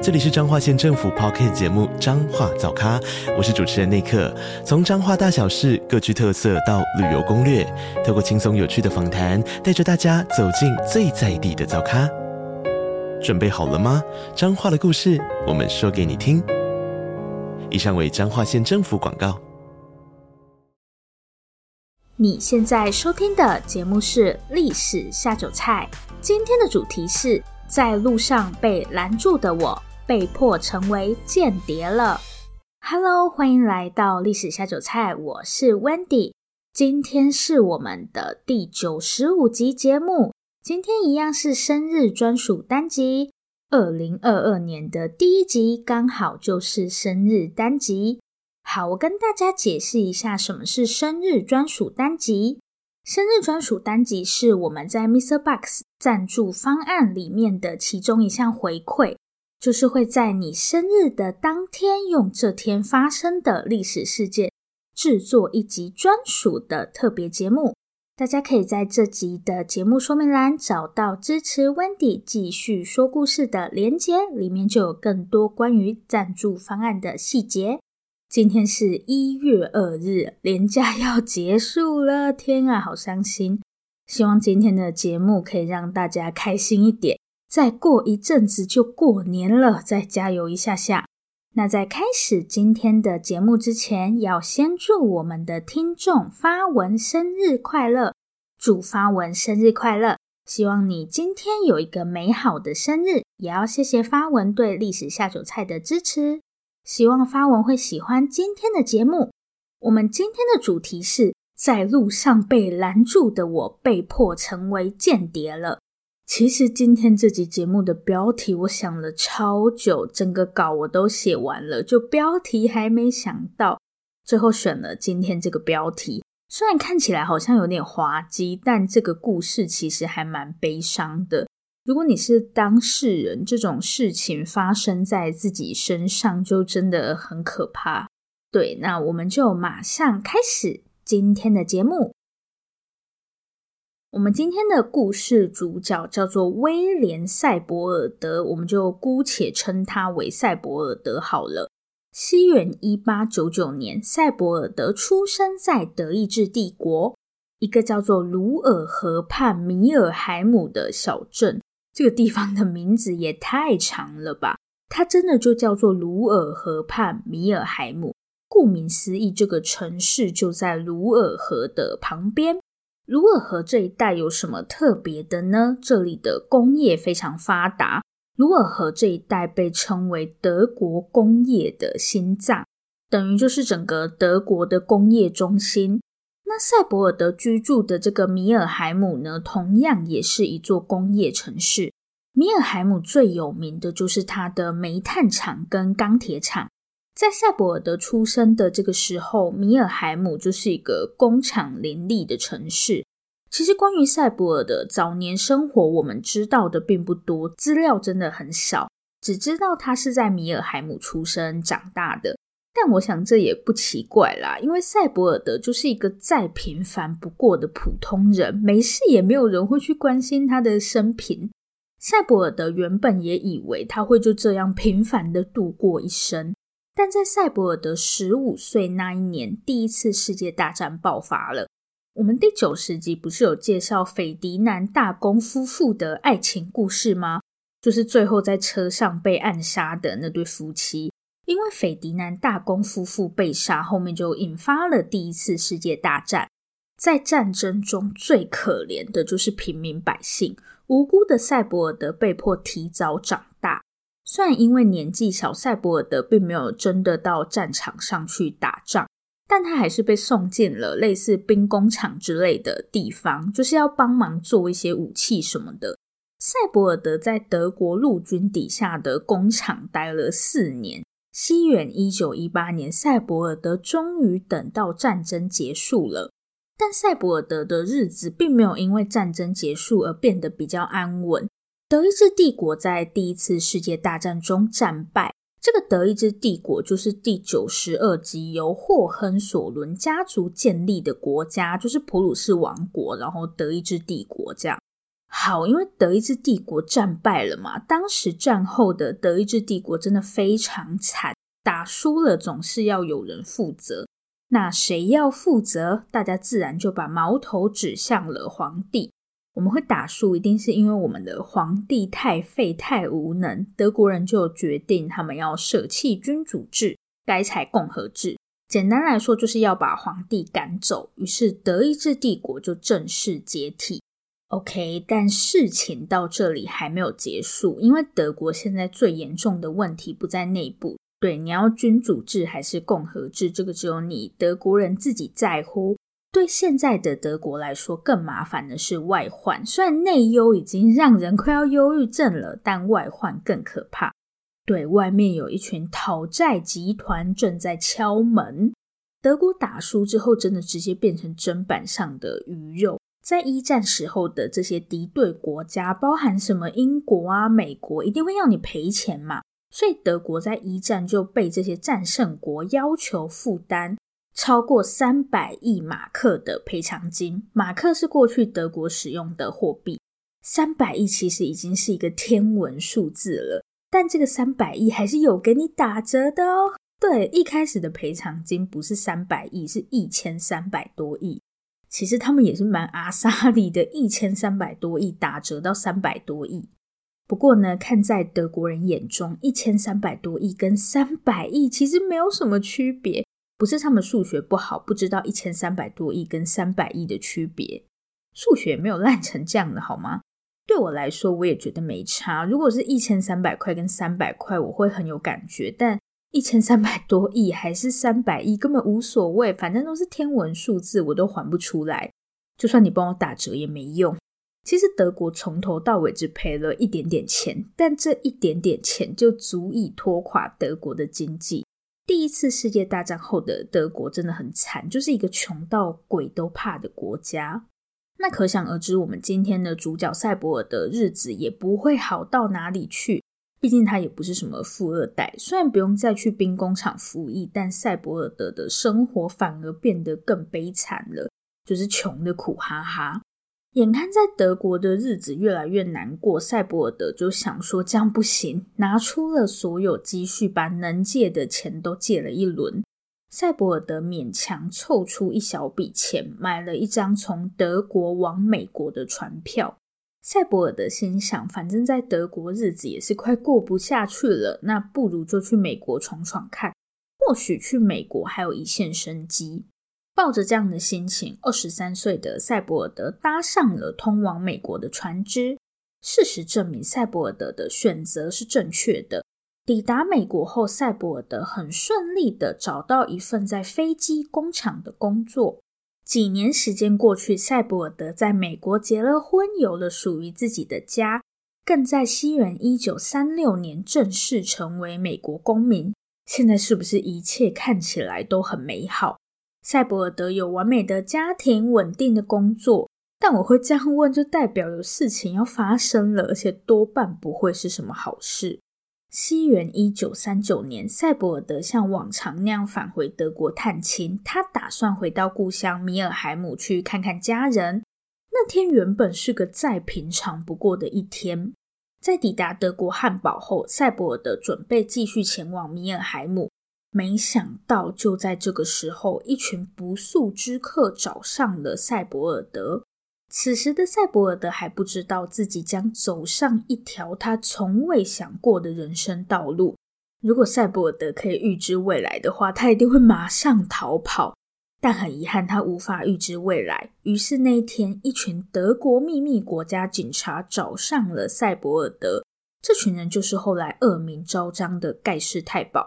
这里是彰化县政府 Podcast 节目《彰化早咖》，我是主持人内克。从彰化大小事各具特色到旅游攻略，透过轻松有趣的访谈，带着大家走进最在地的早咖。准备好了吗？彰化的故事，我们说给你听。以上为彰化县政府广告。你现在收听的节目是《历史下酒菜》，今天的主题是在路上被拦住的我。被迫成为间谍了。Hello，欢迎来到历史下酒菜，我是 Wendy。今天是我们的第九十五集节目，今天一样是生日专属单集。二零二二年的第一集刚好就是生日单集。好，我跟大家解释一下什么是生日专属单集。生日专属单集是我们在 MixerBox 赞助方案里面的其中一项回馈。就是会在你生日的当天，用这天发生的历史事件制作一集专属的特别节目。大家可以在这集的节目说明栏找到支持 Wendy 继续说故事的连接，里面就有更多关于赞助方案的细节。今天是一月二日，连假要结束了，天啊，好伤心！希望今天的节目可以让大家开心一点。再过一阵子就过年了，再加油一下下。那在开始今天的节目之前，要先祝我们的听众发文生日快乐，祝发文生日快乐！希望你今天有一个美好的生日，也要谢谢发文对历史下酒菜的支持。希望发文会喜欢今天的节目。我们今天的主题是在路上被拦住的我，被迫成为间谍了。其实今天这集节目的标题，我想了超久，整个稿我都写完了，就标题还没想到，最后选了今天这个标题。虽然看起来好像有点滑稽，但这个故事其实还蛮悲伤的。如果你是当事人，这种事情发生在自己身上，就真的很可怕。对，那我们就马上开始今天的节目。我们今天的故事主角叫做威廉·赛博尔德，我们就姑且称他为赛博尔德好了。西元一八九九年，赛博尔德出生在德意志帝国一个叫做鲁尔河畔米尔海姆的小镇。这个地方的名字也太长了吧？它真的就叫做鲁尔河畔米尔海姆。顾名思义，这个城市就在鲁尔河的旁边。鲁尔河这一带有什么特别的呢？这里的工业非常发达。鲁尔河这一带被称为德国工业的心脏，等于就是整个德国的工业中心。那赛博尔德居住的这个米尔海姆呢，同样也是一座工业城市。米尔海姆最有名的就是它的煤炭厂跟钢铁厂。在赛博尔德出生的这个时候，米尔海姆就是一个工厂林立的城市。其实关于赛博尔德早年生活，我们知道的并不多，资料真的很少，只知道他是在米尔海姆出生长大的。但我想这也不奇怪啦，因为赛博尔德就是一个再平凡不过的普通人，没事也没有人会去关心他的生平。赛博尔德原本也以为他会就这样平凡的度过一生。但在赛博尔德十五岁那一年，第一次世界大战爆发了。我们第九十集不是有介绍斐迪南大公夫妇的爱情故事吗？就是最后在车上被暗杀的那对夫妻。因为斐迪南大公夫妇被杀，后面就引发了第一次世界大战。在战争中最可怜的就是平民百姓，无辜的赛博尔德被迫提早长。虽然因为年纪小，赛博尔德并没有真的到战场上去打仗，但他还是被送进了类似兵工厂之类的地方，就是要帮忙做一些武器什么的。赛博尔德在德国陆军底下的工厂待了四年。西元一九一八年，赛博尔德终于等到战争结束了。但赛博尔德的日子并没有因为战争结束而变得比较安稳。德意志帝国在第一次世界大战中战败。这个德意志帝国就是第九十二集由霍亨索伦家族建立的国家，就是普鲁士王国，然后德意志帝国这样。好，因为德意志帝国战败了嘛，当时战后的德意志帝国真的非常惨，打输了总是要有人负责。那谁要负责？大家自然就把矛头指向了皇帝。我们会打输，一定是因为我们的皇帝太废、太无能。德国人就决定他们要舍弃君主制，改采共和制。简单来说，就是要把皇帝赶走。于是，德意志帝国就正式解体。OK，但事情到这里还没有结束，因为德国现在最严重的问题不在内部。对，你要君主制还是共和制，这个只有你德国人自己在乎。对现在的德国来说，更麻烦的是外患。虽然内忧已经让人快要忧郁症了，但外患更可怕。对，外面有一群讨债集团正在敲门。德国打输之后，真的直接变成砧板上的鱼肉。在一战时候的这些敌对国家，包含什么英国啊、美国，一定会要你赔钱嘛。所以德国在一战就被这些战胜国要求负担。超过三百亿马克的赔偿金，马克是过去德国使用的货币。三百亿其实已经是一个天文数字了，但这个三百亿还是有给你打折的哦。对，一开始的赔偿金不是三百亿，是一千三百多亿。其实他们也是蛮阿莎力的，一千三百多亿打折到三百多亿。不过呢，看在德国人眼中，一千三百多亿跟三百亿其实没有什么区别。不是他们数学不好，不知道一千三百多亿跟三百亿的区别，数学没有烂成这样的好吗？对我来说，我也觉得没差。如果是一千三百块跟三百块，我会很有感觉，但一千三百多亿还是三百亿，根本无所谓，反正都是天文数字，我都还不出来。就算你帮我打折也没用。其实德国从头到尾只赔了一点点钱，但这一点点钱就足以拖垮德国的经济。第一次世界大战后的德国真的很惨，就是一个穷到鬼都怕的国家。那可想而知，我们今天的主角赛博尔德日子也不会好到哪里去。毕竟他也不是什么富二代，虽然不用再去兵工厂服役，但赛博尔德的生活反而变得更悲惨了，就是穷的苦哈哈。眼看在德国的日子越来越难过，赛博尔德就想说这样不行，拿出了所有积蓄，把能借的钱都借了一轮。赛博尔德勉强凑出一小笔钱，买了一张从德国往美国的船票。赛博尔德心想，反正在德国日子也是快过不下去了，那不如就去美国闯闯看，或许去美国还有一线生机。抱着这样的心情，二十三岁的赛博尔德搭上了通往美国的船只。事实证明，赛博尔德的选择是正确的。抵达美国后，赛博尔德很顺利地找到一份在飞机工厂的工作。几年时间过去，赛博尔德在美国结了婚，有了属于自己的家，更在西元一九三六年正式成为美国公民。现在是不是一切看起来都很美好？赛博尔德有完美的家庭、稳定的工作，但我会这样问，就代表有事情要发生了，而且多半不会是什么好事。西元一九三九年，赛博尔德像往常那样返回德国探亲，他打算回到故乡米尔海姆去看看家人。那天原本是个再平常不过的一天，在抵达德国汉堡后，赛博尔德准备继续前往米尔海姆。没想到，就在这个时候，一群不速之客找上了赛博尔德。此时的赛博尔德还不知道自己将走上一条他从未想过的人生道路。如果赛博尔德可以预知未来的话，他一定会马上逃跑。但很遗憾，他无法预知未来。于是那一天，一群德国秘密国家警察找上了赛博尔德。这群人就是后来恶名昭彰的盖世太保。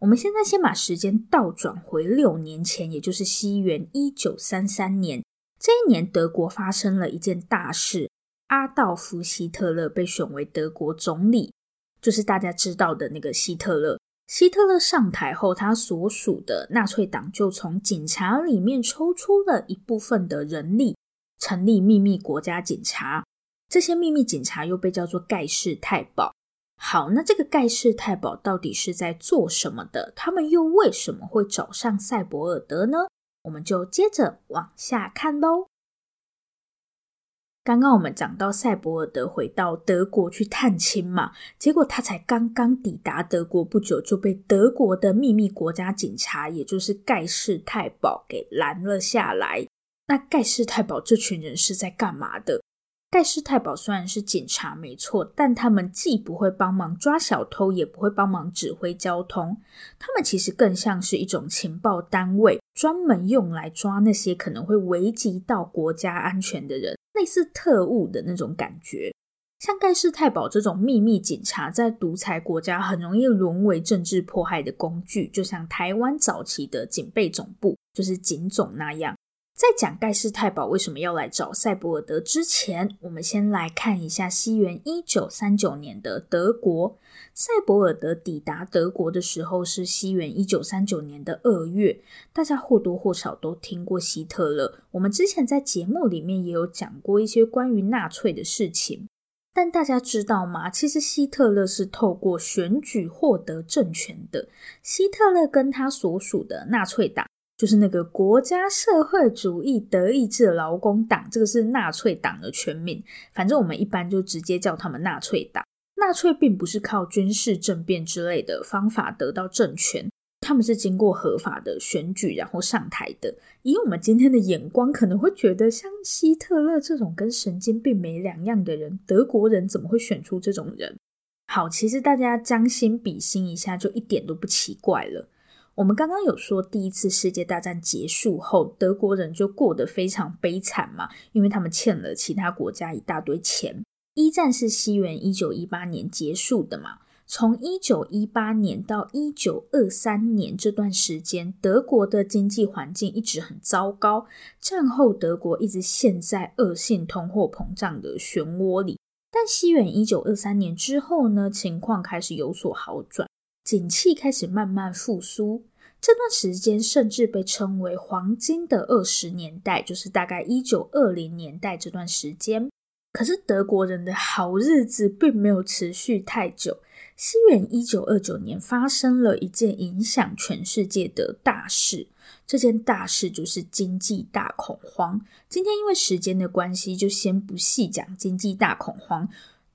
我们现在先把时间倒转回六年前，也就是西元一九三三年。这一年，德国发生了一件大事：阿道夫·希特勒被选为德国总理，就是大家知道的那个希特勒。希特勒上台后，他所属的纳粹党就从警察里面抽出了一部分的人力，成立秘密国家警察。这些秘密警察又被叫做盖世太保。好，那这个盖世太保到底是在做什么的？他们又为什么会找上赛博尔德呢？我们就接着往下看喽。刚刚我们讲到赛博尔德回到德国去探亲嘛，结果他才刚刚抵达德国不久，就被德国的秘密国家警察，也就是盖世太保给拦了下来。那盖世太保这群人是在干嘛的？盖世太保虽然是警察没错，但他们既不会帮忙抓小偷，也不会帮忙指挥交通。他们其实更像是一种情报单位，专门用来抓那些可能会危及到国家安全的人，类似特务的那种感觉。像盖世太保这种秘密警察，在独裁国家很容易沦为政治迫害的工具，就像台湾早期的警备总部，就是警总那样。在讲盖世太保为什么要来找赛博尔德之前，我们先来看一下西元一九三九年的德国。赛博尔德抵达德国的时候是西元一九三九年的二月。大家或多或少都听过希特勒，我们之前在节目里面也有讲过一些关于纳粹的事情。但大家知道吗？其实希特勒是透过选举获得政权的。希特勒跟他所属的纳粹党。就是那个国家社会主义德意志劳工党，这个是纳粹党的全名。反正我们一般就直接叫他们纳粹党。纳粹并不是靠军事政变之类的方法得到政权，他们是经过合法的选举然后上台的。以我们今天的眼光，可能会觉得像希特勒这种跟神经病没两样的人，德国人怎么会选出这种人？好，其实大家将心比心一下，就一点都不奇怪了。我们刚刚有说，第一次世界大战结束后，德国人就过得非常悲惨嘛，因为他们欠了其他国家一大堆钱。一战是西元一九一八年结束的嘛，从一九一八年到一九二三年这段时间，德国的经济环境一直很糟糕，战后德国一直陷在恶性通货膨胀的漩涡里。但西元一九二三年之后呢，情况开始有所好转，景气开始慢慢复苏。这段时间甚至被称为黄金的二十年代，就是大概一九二零年代这段时间。可是德国人的好日子并没有持续太久。西元一九二九年发生了一件影响全世界的大事，这件大事就是经济大恐慌。今天因为时间的关系，就先不细讲经济大恐慌。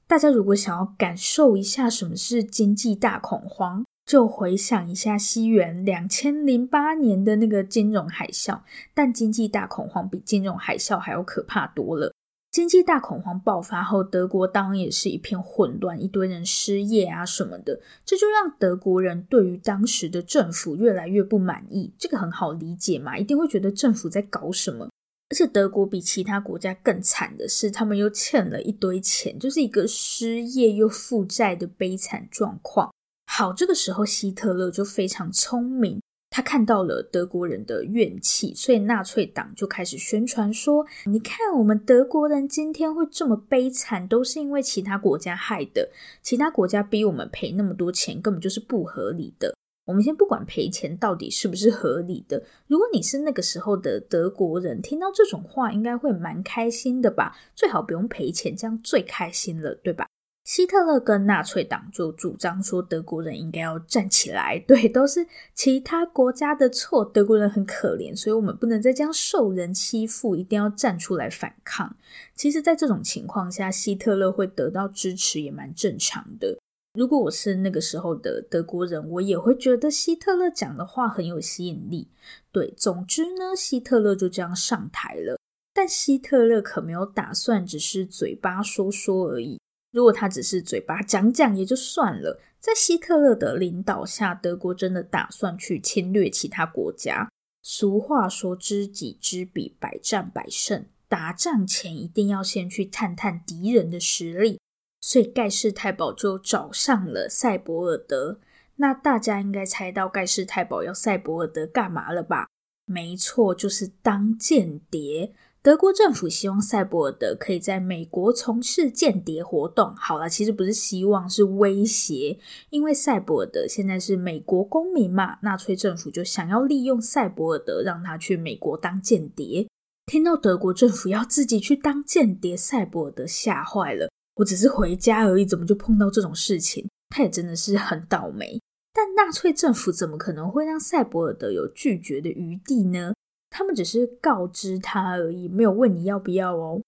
大家如果想要感受一下什么是经济大恐慌，就回想一下西元两千零八年的那个金融海啸，但经济大恐慌比金融海啸还要可怕多了。经济大恐慌爆发后，德国当然也是一片混乱，一堆人失业啊什么的，这就让德国人对于当时的政府越来越不满意。这个很好理解嘛，一定会觉得政府在搞什么。而且德国比其他国家更惨的是，他们又欠了一堆钱，就是一个失业又负债的悲惨状况。好，这个时候希特勒就非常聪明，他看到了德国人的怨气，所以纳粹党就开始宣传说：“你看，我们德国人今天会这么悲惨，都是因为其他国家害的。其他国家逼我们赔那么多钱，根本就是不合理的。我们先不管赔钱到底是不是合理的，如果你是那个时候的德国人，听到这种话，应该会蛮开心的吧？最好不用赔钱，这样最开心了，对吧？”希特勒跟纳粹党就主张说，德国人应该要站起来，对，都是其他国家的错，德国人很可怜，所以我们不能再这样受人欺负，一定要站出来反抗。其实，在这种情况下，希特勒会得到支持也蛮正常的。如果我是那个时候的德国人，我也会觉得希特勒讲的话很有吸引力。对，总之呢，希特勒就这样上台了，但希特勒可没有打算只是嘴巴说说而已。如果他只是嘴巴讲讲也就算了，在希特勒的领导下，德国真的打算去侵略其他国家。俗话说“知己知彼，百战百胜”，打仗前一定要先去探探敌人的实力。所以盖世太保就找上了赛博尔德。那大家应该猜到盖世太保要赛博尔德干嘛了吧？没错，就是当间谍。德国政府希望赛博尔德可以在美国从事间谍活动。好了，其实不是希望，是威胁，因为赛博尔德现在是美国公民嘛，纳粹政府就想要利用赛博尔德，让他去美国当间谍。听到德国政府要自己去当间谍，赛博尔德吓坏了。我只是回家而已，怎么就碰到这种事情？他也真的是很倒霉。但纳粹政府怎么可能会让塞博尔德有拒绝的余地呢？他们只是告知他而已，没有问你要不要哦。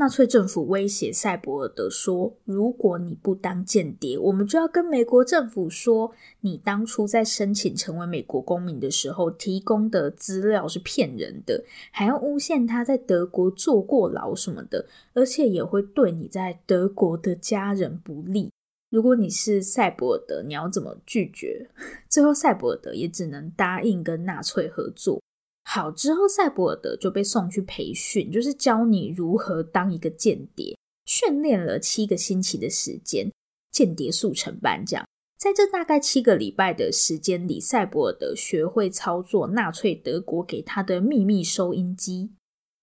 纳粹政府威胁赛博尔德说：“如果你不当间谍，我们就要跟美国政府说，你当初在申请成为美国公民的时候提供的资料是骗人的，还要诬陷他在德国坐过牢什么的，而且也会对你在德国的家人不利。如果你是赛博尔德，你要怎么拒绝？” 最后，赛博尔德也只能答应跟纳粹合作。好，之后，赛博尔德就被送去培训，就是教你如何当一个间谍。训练了七个星期的时间，间谍速成班这样。在这大概七个礼拜的时间里，赛博尔德学会操作纳粹德国给他的秘密收音机，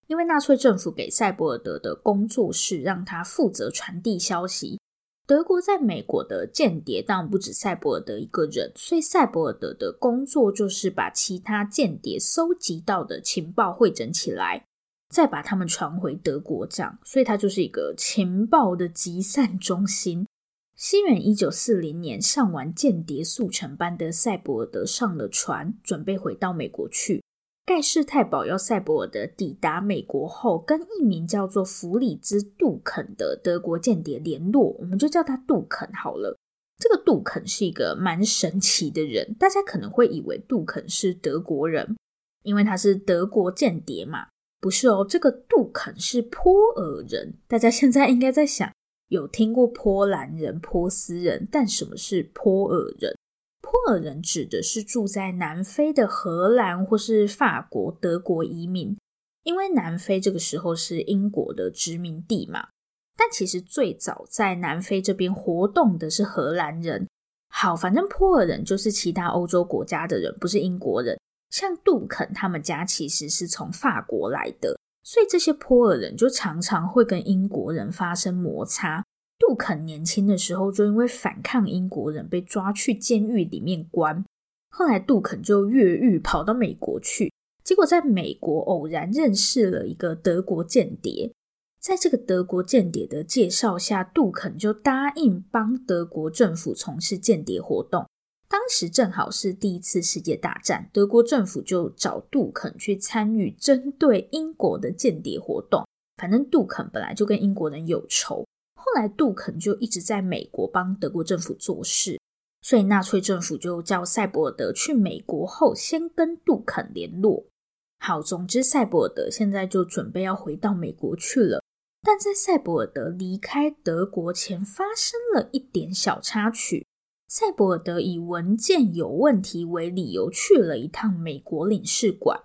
因为纳粹政府给赛博尔德的工作是让他负责传递消息。德国在美国的间谍当然不止赛博尔德一个人，所以赛博尔德的工作就是把其他间谍搜集到的情报汇整起来，再把他们传回德国，这样，所以他就是一个情报的集散中心。西元一九四零年上完间谍速成班的赛博尔德上了船，准备回到美国去。盖世太保要赛博尔德抵达美国后，跟一名叫做弗里兹·杜肯的德国间谍联络，我们就叫他杜肯好了。这个杜肯是一个蛮神奇的人，大家可能会以为杜肯是德国人，因为他是德国间谍嘛。不是哦，这个杜肯是波尔人。大家现在应该在想，有听过波兰人、波斯人，但什么是波尔人？波尔人指的是住在南非的荷兰或是法国、德国移民，因为南非这个时候是英国的殖民地嘛。但其实最早在南非这边活动的是荷兰人。好，反正波尔人就是其他欧洲国家的人，不是英国人。像杜肯他们家其实是从法国来的，所以这些波尔人就常常会跟英国人发生摩擦。杜肯年轻的时候就因为反抗英国人被抓去监狱里面关，后来杜肯就越狱跑到美国去，结果在美国偶然认识了一个德国间谍，在这个德国间谍的介绍下，杜肯就答应帮德国政府从事间谍活动。当时正好是第一次世界大战，德国政府就找杜肯去参与针对英国的间谍活动。反正杜肯本来就跟英国人有仇。来，杜肯就一直在美国帮德国政府做事，所以纳粹政府就叫赛博尔德去美国后，先跟杜肯联络。好，总之，赛博尔德现在就准备要回到美国去了。但在赛博尔德离开德国前，发生了一点小插曲。赛博尔德以文件有问题为理由，去了一趟美国领事馆。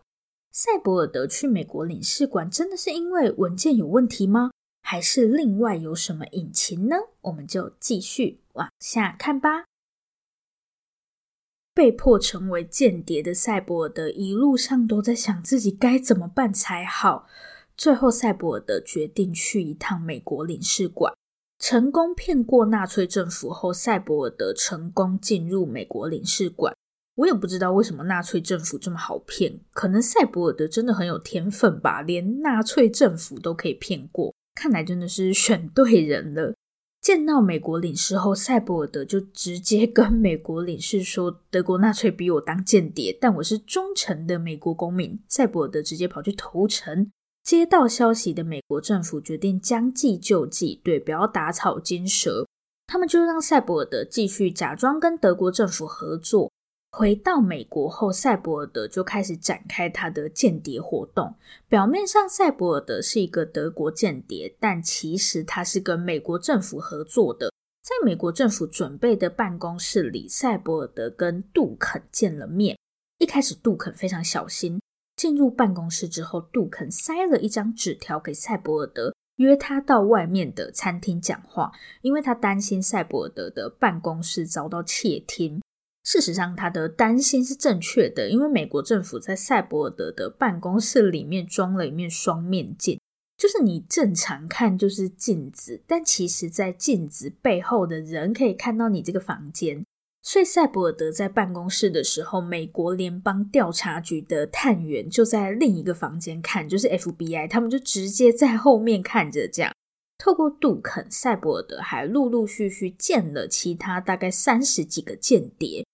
赛博尔德去美国领事馆，真的是因为文件有问题吗？还是另外有什么隐情呢？我们就继续往下看吧。被迫成为间谍的赛博尔德一路上都在想自己该怎么办才好。最后，赛博尔德决定去一趟美国领事馆，成功骗过纳粹政府后，赛博尔德成功进入美国领事馆。我也不知道为什么纳粹政府这么好骗，可能赛博尔德真的很有天分吧，连纳粹政府都可以骗过。看来真的是选对人了。见到美国领事后，赛博尔德就直接跟美国领事说：“德国纳粹逼我当间谍，但我是忠诚的美国公民。”赛博尔德直接跑去投诚。接到消息的美国政府决定将计就计，对，不要打草惊蛇。他们就让赛博尔德继续假装跟德国政府合作。回到美国后，赛博尔德就开始展开他的间谍活动。表面上，赛博尔德是一个德国间谍，但其实他是跟美国政府合作的。在美国政府准备的办公室里，赛博尔德跟杜肯见了面。一开始，杜肯非常小心。进入办公室之后，杜肯塞了一张纸条给赛博尔德，约他到外面的餐厅讲话，因为他担心赛博尔德的办公室遭到窃听。事实上，他的担心是正确的，因为美国政府在赛博尔德的办公室里面装了一面双面镜，就是你正常看就是镜子，但其实在镜子背后的人可以看到你这个房间。所以赛博尔德在办公室的时候，美国联邦调查局的探员就在另一个房间看，就是 FBI，他们就直接在后面看着这样。透过杜肯，赛博尔德还陆陆续续见了其他大概三十几个间谍。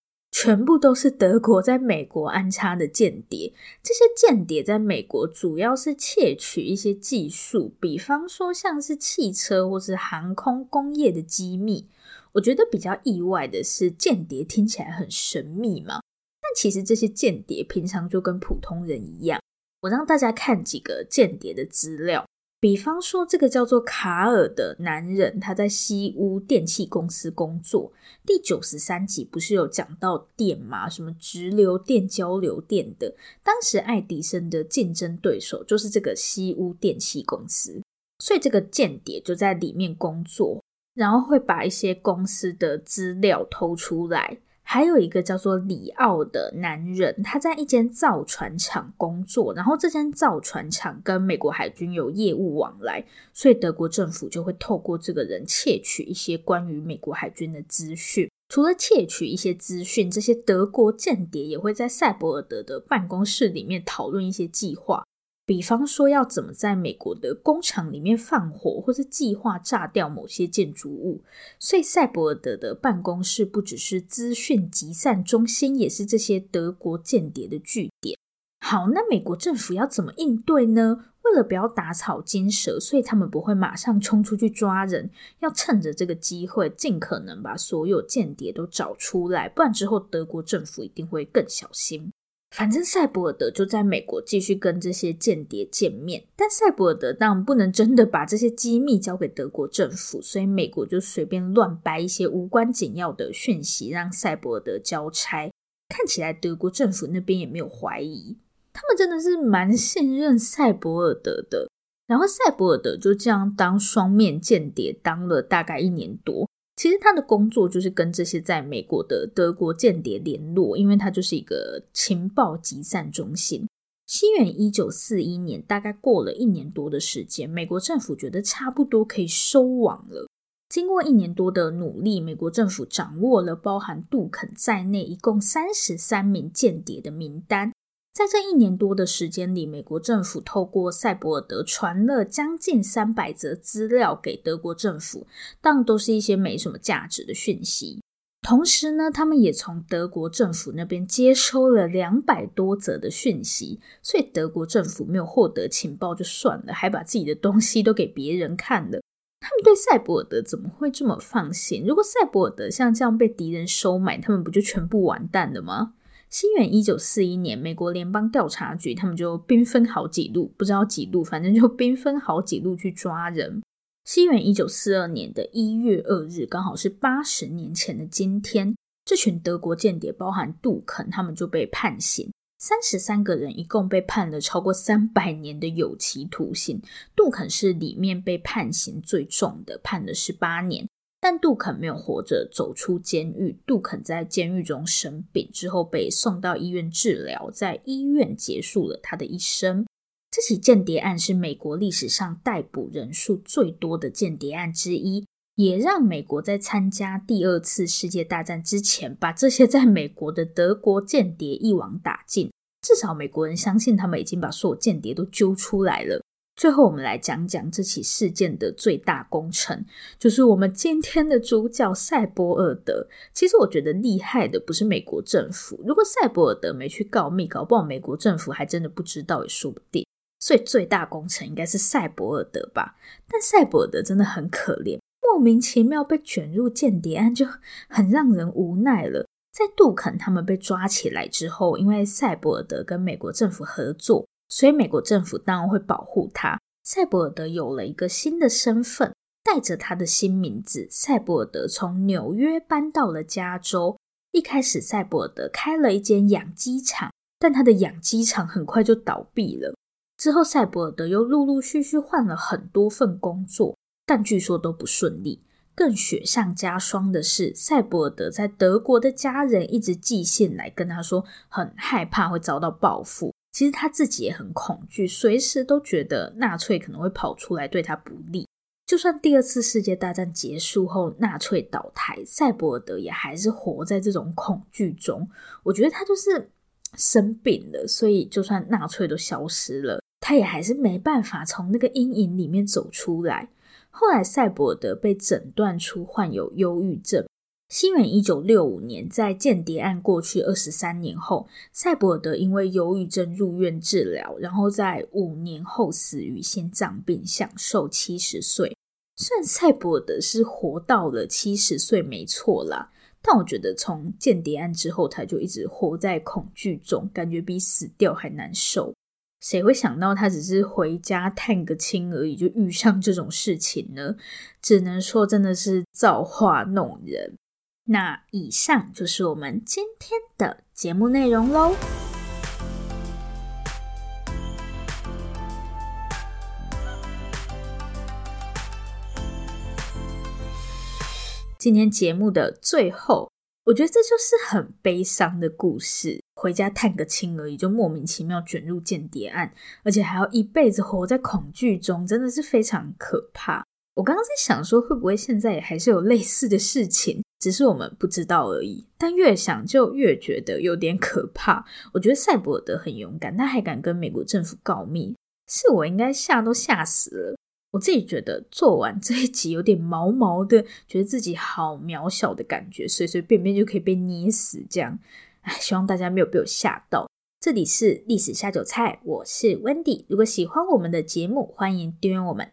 全部都是德国在美国安插的间谍。这些间谍在美国主要是窃取一些技术，比方说像是汽车或是航空工业的机密。我觉得比较意外的是，间谍听起来很神秘嘛，但其实这些间谍平常就跟普通人一样。我让大家看几个间谍的资料。比方说，这个叫做卡尔的男人，他在西屋电器公司工作。第九十三集不是有讲到电吗？什么直流电、交流电的？当时爱迪生的竞争对手就是这个西屋电器公司，所以这个间谍就在里面工作，然后会把一些公司的资料偷出来。还有一个叫做里奥的男人，他在一间造船厂工作，然后这间造船厂跟美国海军有业务往来，所以德国政府就会透过这个人窃取一些关于美国海军的资讯。除了窃取一些资讯，这些德国间谍也会在赛博尔德的办公室里面讨论一些计划。比方说，要怎么在美国的工厂里面放火，或是计划炸掉某些建筑物。所以，赛博尔德的办公室不只是资讯集散中心，也是这些德国间谍的据点。好，那美国政府要怎么应对呢？为了不要打草惊蛇，所以他们不会马上冲出去抓人，要趁着这个机会，尽可能把所有间谍都找出来，不然之后德国政府一定会更小心。反正赛博尔德就在美国继续跟这些间谍见面，但赛博尔德当然不能真的把这些机密交给德国政府，所以美国就随便乱掰一些无关紧要的讯息，让赛博尔德交差。看起来德国政府那边也没有怀疑，他们真的是蛮信任赛博尔德的。然后赛博尔德就这样当双面间谍，当了大概一年多。其实他的工作就是跟这些在美国的德国间谍联络，因为他就是一个情报集散中心。西元一九四一年，大概过了一年多的时间，美国政府觉得差不多可以收网了。经过一年多的努力，美国政府掌握了包含杜肯在内一共三十三名间谍的名单。在这一年多的时间里，美国政府透过赛博尔德传了将近三百则资料给德国政府，但都是一些没什么价值的讯息。同时呢，他们也从德国政府那边接收了两百多则的讯息，所以德国政府没有获得情报就算了，还把自己的东西都给别人看了。他们对赛博尔德怎么会这么放心？如果赛博尔德像这样被敌人收买，他们不就全部完蛋了吗？西元一九四一年，美国联邦调查局他们就兵分好几路，不知道几路，反正就兵分好几路去抓人。西元一九四二年的一月二日，刚好是八十年前的今天，这群德国间谍，包含杜肯，他们就被判刑，三十三个人，一共被判了超过三百年的有期徒刑。杜肯是里面被判刑最重的，判了十八年。但杜肯没有活着走出监狱。杜肯在监狱中生病之后，被送到医院治疗，在医院结束了他的一生。这起间谍案是美国历史上逮捕人数最多的间谍案之一，也让美国在参加第二次世界大战之前，把这些在美国的德国间谍一网打尽。至少美国人相信他们已经把所有间谍都揪出来了。最后，我们来讲讲这起事件的最大功臣，就是我们今天的主角赛博尔德。其实，我觉得厉害的不是美国政府，如果赛博尔德没去告密，搞不好美国政府还真的不知道也说不定。所以，最大功臣应该是赛博尔德吧？但赛博尔德真的很可怜，莫名其妙被卷入间谍案，就很让人无奈了。在杜肯他们被抓起来之后，因为赛博尔德跟美国政府合作。所以，美国政府当然会保护他。赛博尔德有了一个新的身份，带着他的新名字，赛博尔德从纽约搬到了加州。一开始，赛博尔德开了一间养鸡场，但他的养鸡场很快就倒闭了。之后，赛博尔德又陆陆续续换了很多份工作，但据说都不顺利。更雪上加霜的是，赛博尔德在德国的家人一直寄信来跟他说，很害怕会遭到报复。其实他自己也很恐惧，随时都觉得纳粹可能会跑出来对他不利。就算第二次世界大战结束后，纳粹倒台，赛博尔德也还是活在这种恐惧中。我觉得他就是生病了，所以就算纳粹都消失了，他也还是没办法从那个阴影里面走出来。后来，赛博尔德被诊断出患有忧郁症。西元一九六五年，在间谍案过去二十三年后，赛博尔德因为忧郁症入院治疗，然后在五年后死于心脏病，享寿七十岁。虽然赛博尔德是活到了七十岁，没错啦，但我觉得从间谍案之后，他就一直活在恐惧中，感觉比死掉还难受。谁会想到他只是回家探个亲而已，就遇上这种事情呢？只能说真的是造化弄人。那以上就是我们今天的节目内容喽。今天节目的最后，我觉得这就是很悲伤的故事。回家探个亲而已，就莫名其妙卷入间谍案，而且还要一辈子活在恐惧中，真的是非常可怕。我刚刚在想说，会不会现在也还是有类似的事情，只是我们不知道而已。但越想就越觉得有点可怕。我觉得赛博尔德很勇敢，他还敢跟美国政府告密，是我应该吓都吓死了。我自己觉得做完这一集有点毛毛的，觉得自己好渺小的感觉，随随便便就可以被捏死这样。唉，希望大家没有被我吓到。这里是历史下酒菜，我是 Wendy。如果喜欢我们的节目，欢迎订阅我们。